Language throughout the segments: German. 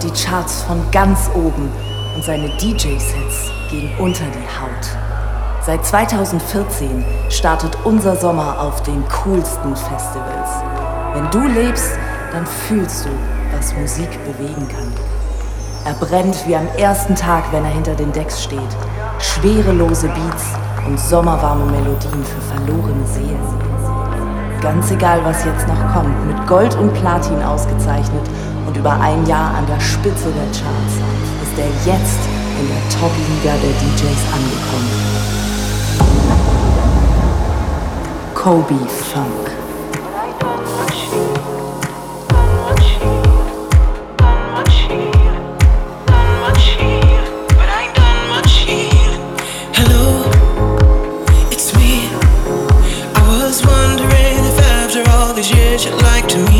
Er kennt die Charts von ganz oben und seine DJ-Sets gehen unter die Haut. Seit 2014 startet unser Sommer auf den coolsten Festivals. Wenn du lebst, dann fühlst du, was Musik bewegen kann. Er brennt wie am ersten Tag, wenn er hinter den Decks steht. Schwerelose Beats und sommerwarme Melodien für verlorene Seelen. Ganz egal, was jetzt noch kommt, mit Gold und Platin ausgezeichnet und über ein Jahr an der Spitze der Charts ist er jetzt in der Top-Liga der DJs angekommen. Kobe Funk. like to me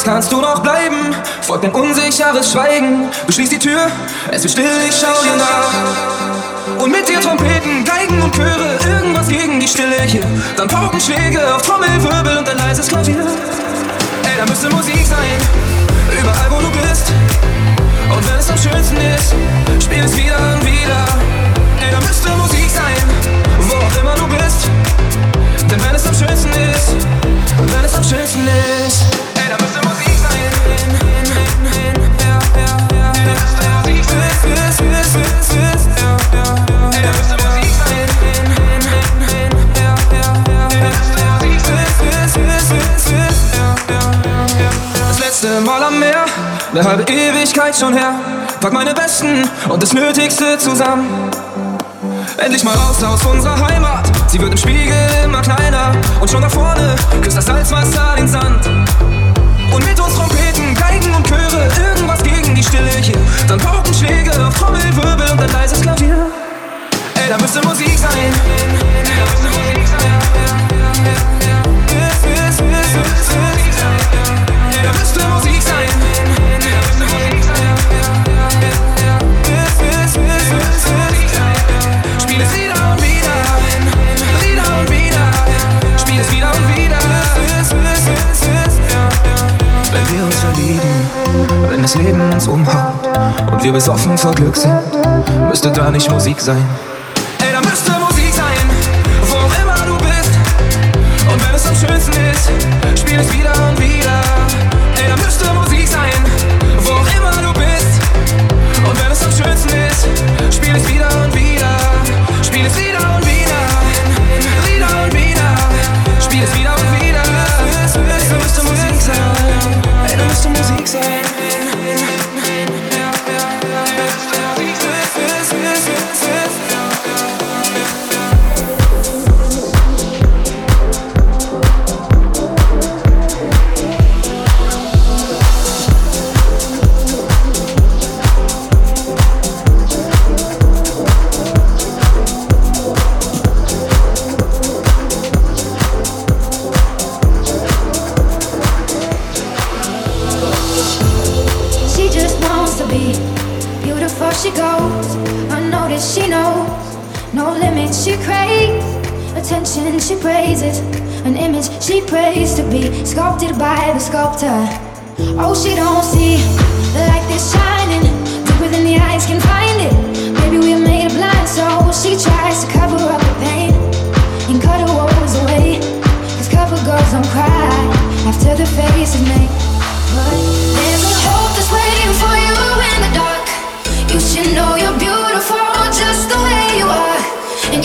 jetzt kannst du noch bleiben. Folgt ein unsicheres Schweigen. Beschließ die Tür, es wird still, ich schau dir nach. Und mit dir Trompeten, Geigen und Chöre, irgendwas gegen die Stille hier. Dann Paukenschläge auf Trommelwirbel und ein leises Klavier. eine Ewigkeit schon her. Pack meine Besten und das Nötigste zusammen. Endlich mal raus aus unserer Heimat. Sie wird im Spiegel immer kleiner. Und schon da vorne küsst das Salzwasser den Sand. Und mit uns Trompeten, Geigen und Chöre. Irgendwas gegen die Stille hier. Dann Paukenschläge, Trommelwirbel und ein leises Klavier. Ey, da müsste Musik sein. Da müsste Musik sein. Da müsste Musik sein. das umhaut und wir besoffen vor Glück sind, müsste da nicht Musik sein. Beautiful she goes, I know that she knows. No limits she craves, attention she praises. An image she prays to be sculpted by the sculptor. Oh, she don't see the light that's shining. Deep within the eyes can find it. Maybe we're made blind, so she tries to cover up the pain and cut her woes away. Cause cover girls don't cry after the face is made. But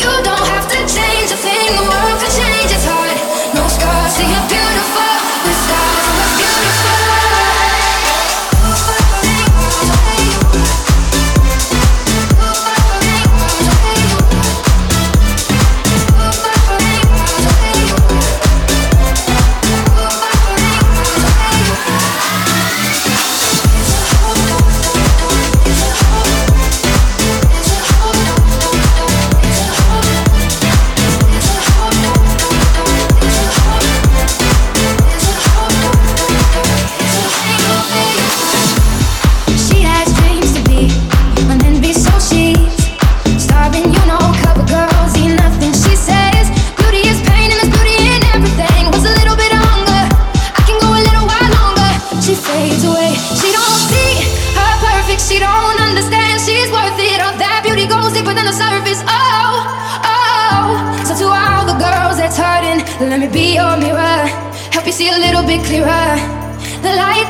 you don't have to change a thing. The world could change its heart. No scars, so you're beautiful. clearer. The light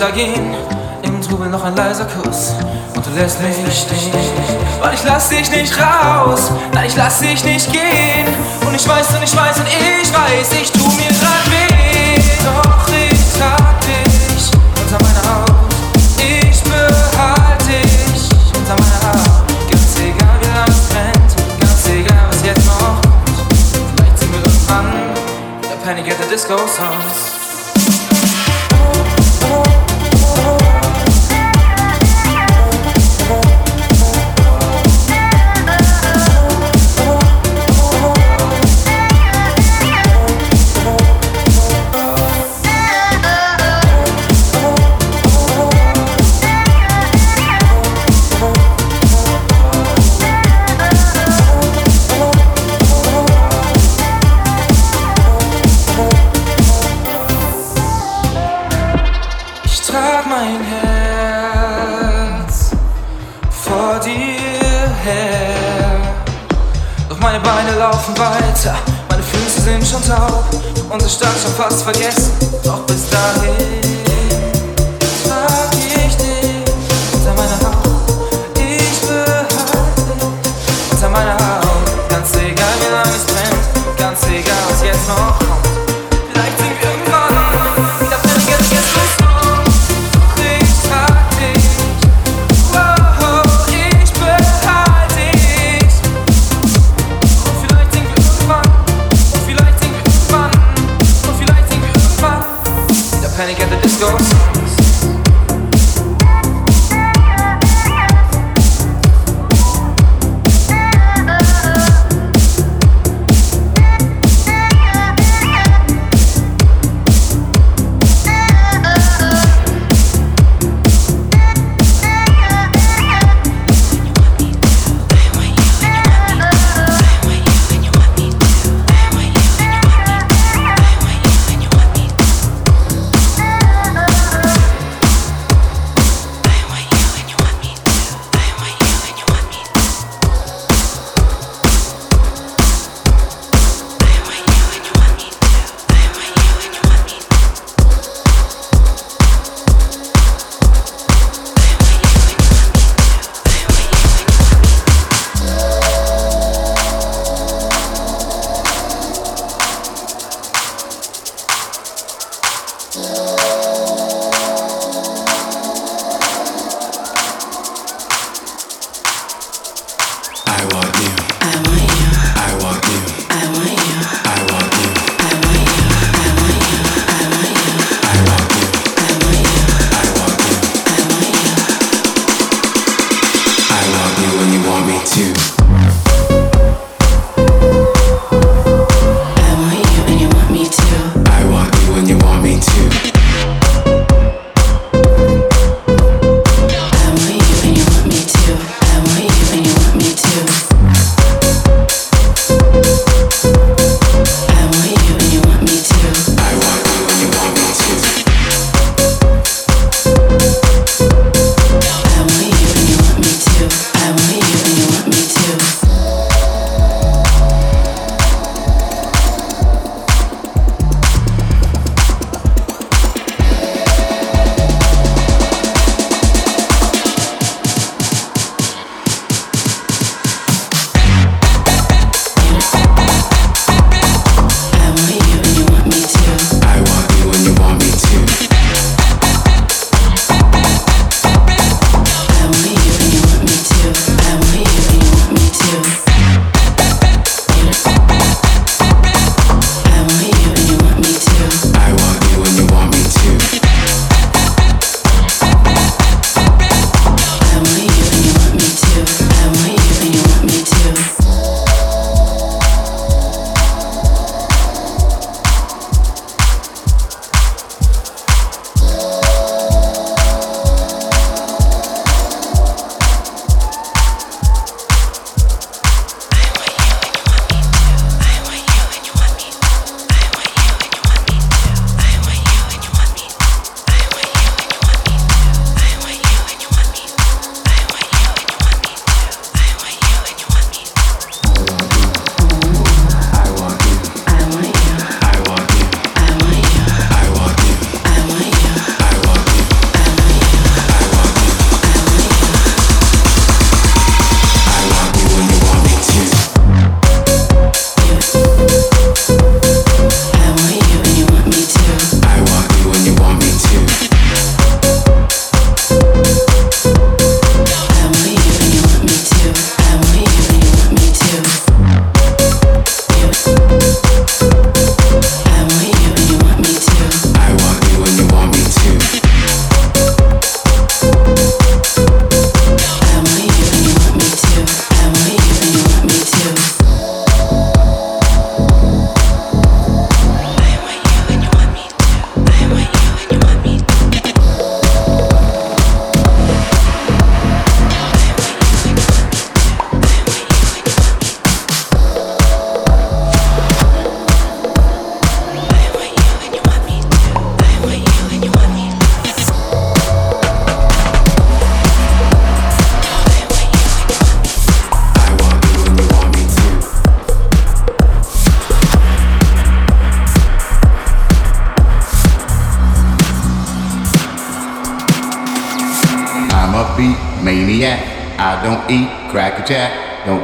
alle Lichter gehen. Im Trubel noch ein leiser Kuss und du lässt mich stehen. Weil ich lass dich nicht raus, nein, ich lass dich nicht gehen. Und ich weiß und ich weiß und ich weiß, ich tu mir grad weh. Doch ich trag dich unter meiner Haut. Ich behalte dich unter meiner Haut. Ganz egal, wie lange es brennt, ganz egal, was jetzt noch. Vielleicht singen wir irgendwann der Panic at the Disco Songs. Fast vergessen,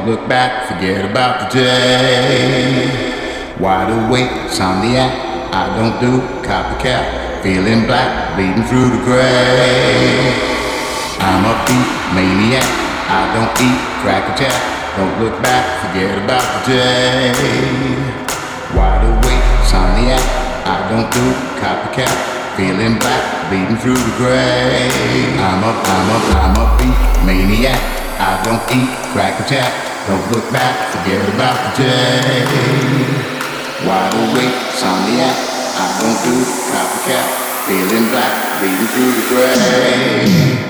Look back, forget about the day. Wide awake, insomniac. I don't do copycat. Feeling black, bleeding through the gray. I'm a beat maniac. I don't eat crack attack. Don't look back, forget about the day. Wide awake, insomniac. I don't do copycat. Feeling black, bleeding through the gray. I'm a, I'm a, I'm a beat maniac. I don't eat crack attack. Don't look back, forget about the day. Wide awake, insomniac, I don't do copycat. Feeling black, bleeding through the gray.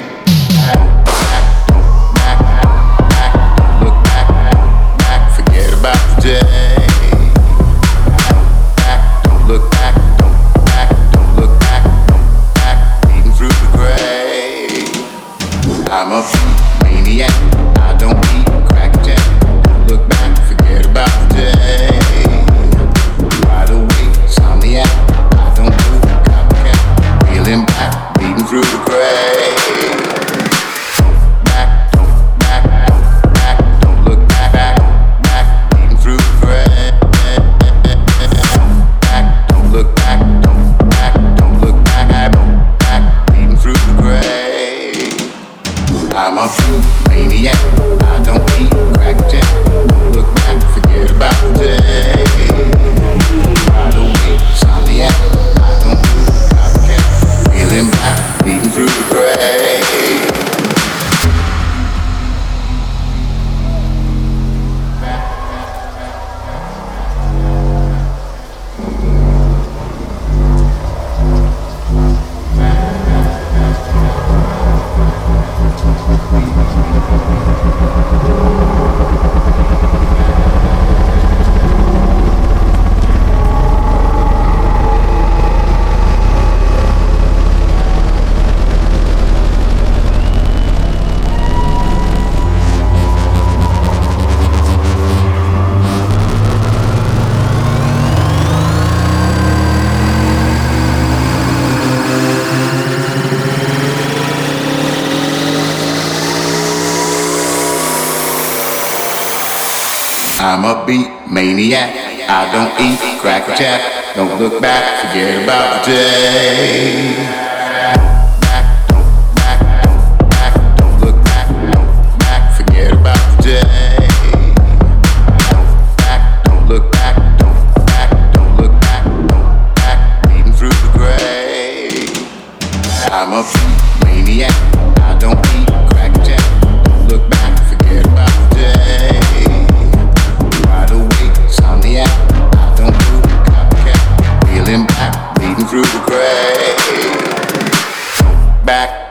react. I don't eat, crack or jack. Don't look back, forget about the day.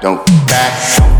don't back.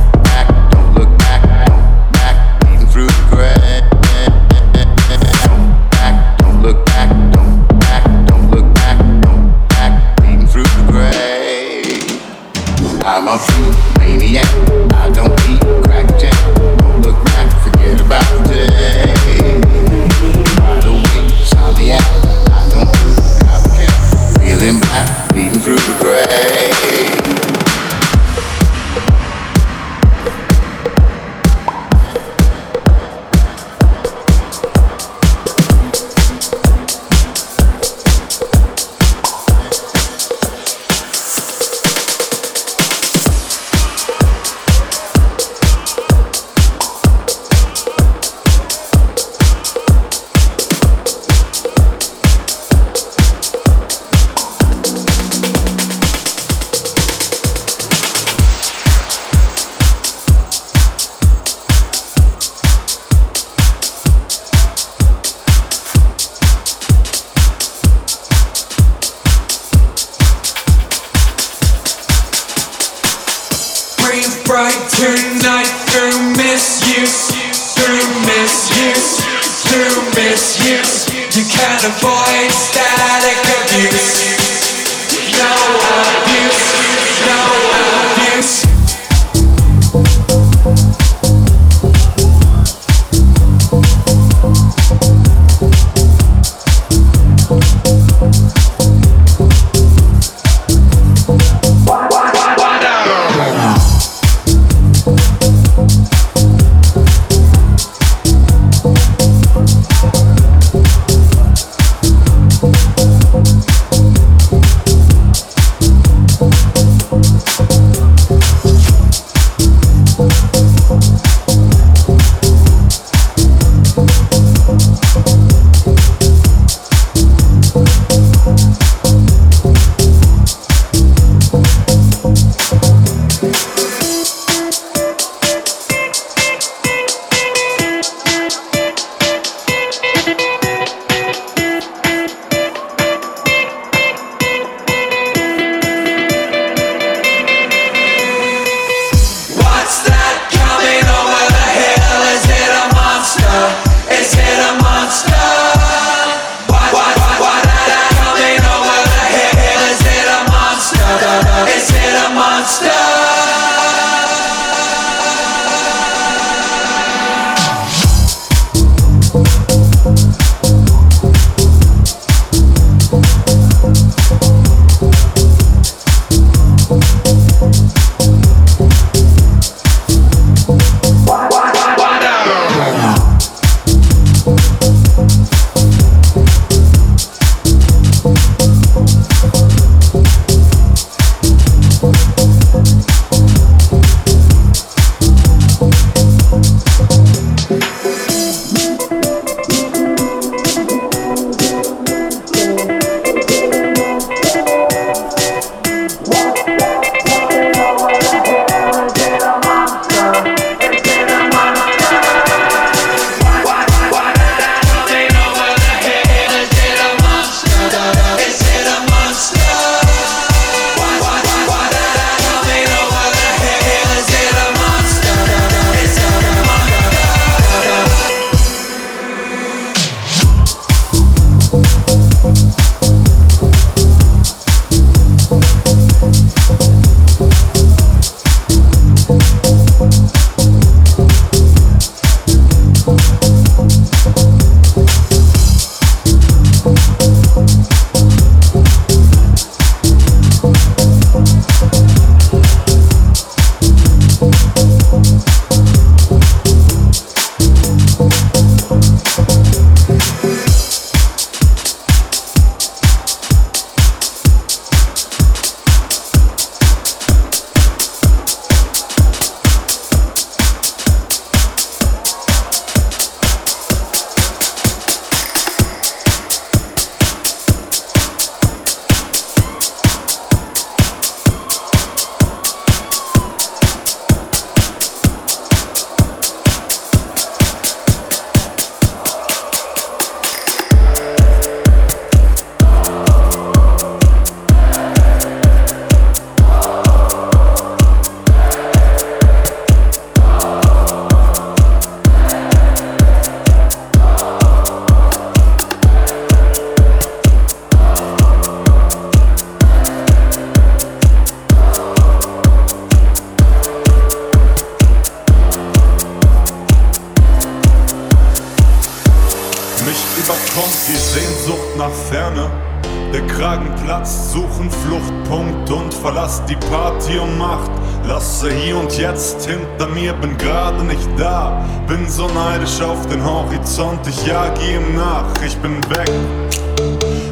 Bin so neidisch auf den Horizont, ich jag ihm nach, ich bin weg.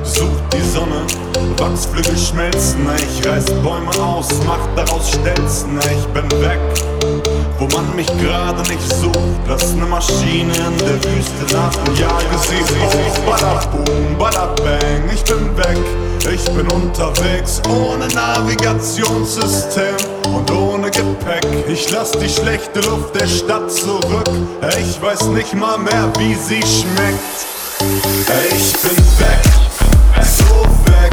Such die Sonne, Wachsflügel schmelzen, ich reiß Bäume aus, mach daraus Stelzen, ich bin weg wo man mich gerade nicht sucht. Lass ne Maschine in der Wüste nach und jage sie hoch. Badaboom, badabang, ich bin weg. Ich bin unterwegs ohne Navigationssystem und ohne Gepäck. Ich lass die schlechte Luft der Stadt zurück. Ich weiß nicht mal mehr, wie sie schmeckt. Ich bin weg, so weg,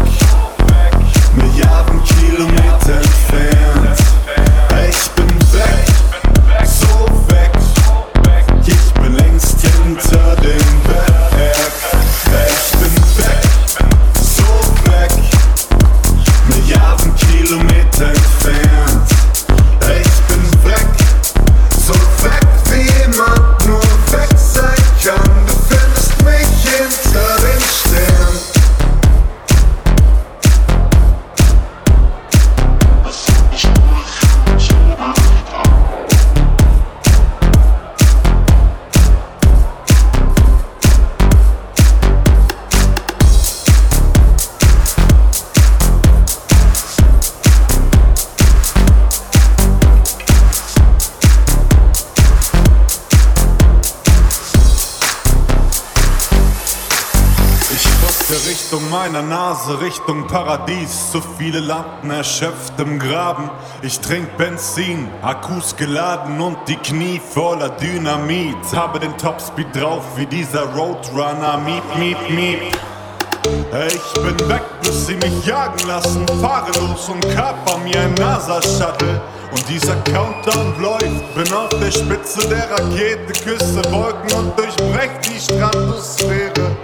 Milliarden Kilometer entfernt. Richtung Paradies. Zu viele Lampen erschöpft im Graben. Ich trink Benzin, Akkus geladen und die Knie voller Dynamit. Habe den Topspeed drauf wie dieser Roadrunner. Miep, miep, miep. Ich bin weg, bis sie mich jagen lassen. Fahre los und kaper mir ein NASA-Shuttle. Und dieser Countdown läuft. Bin auf der Spitze der Rakete, küsse Wolken und durchbrech die Stratosphäre.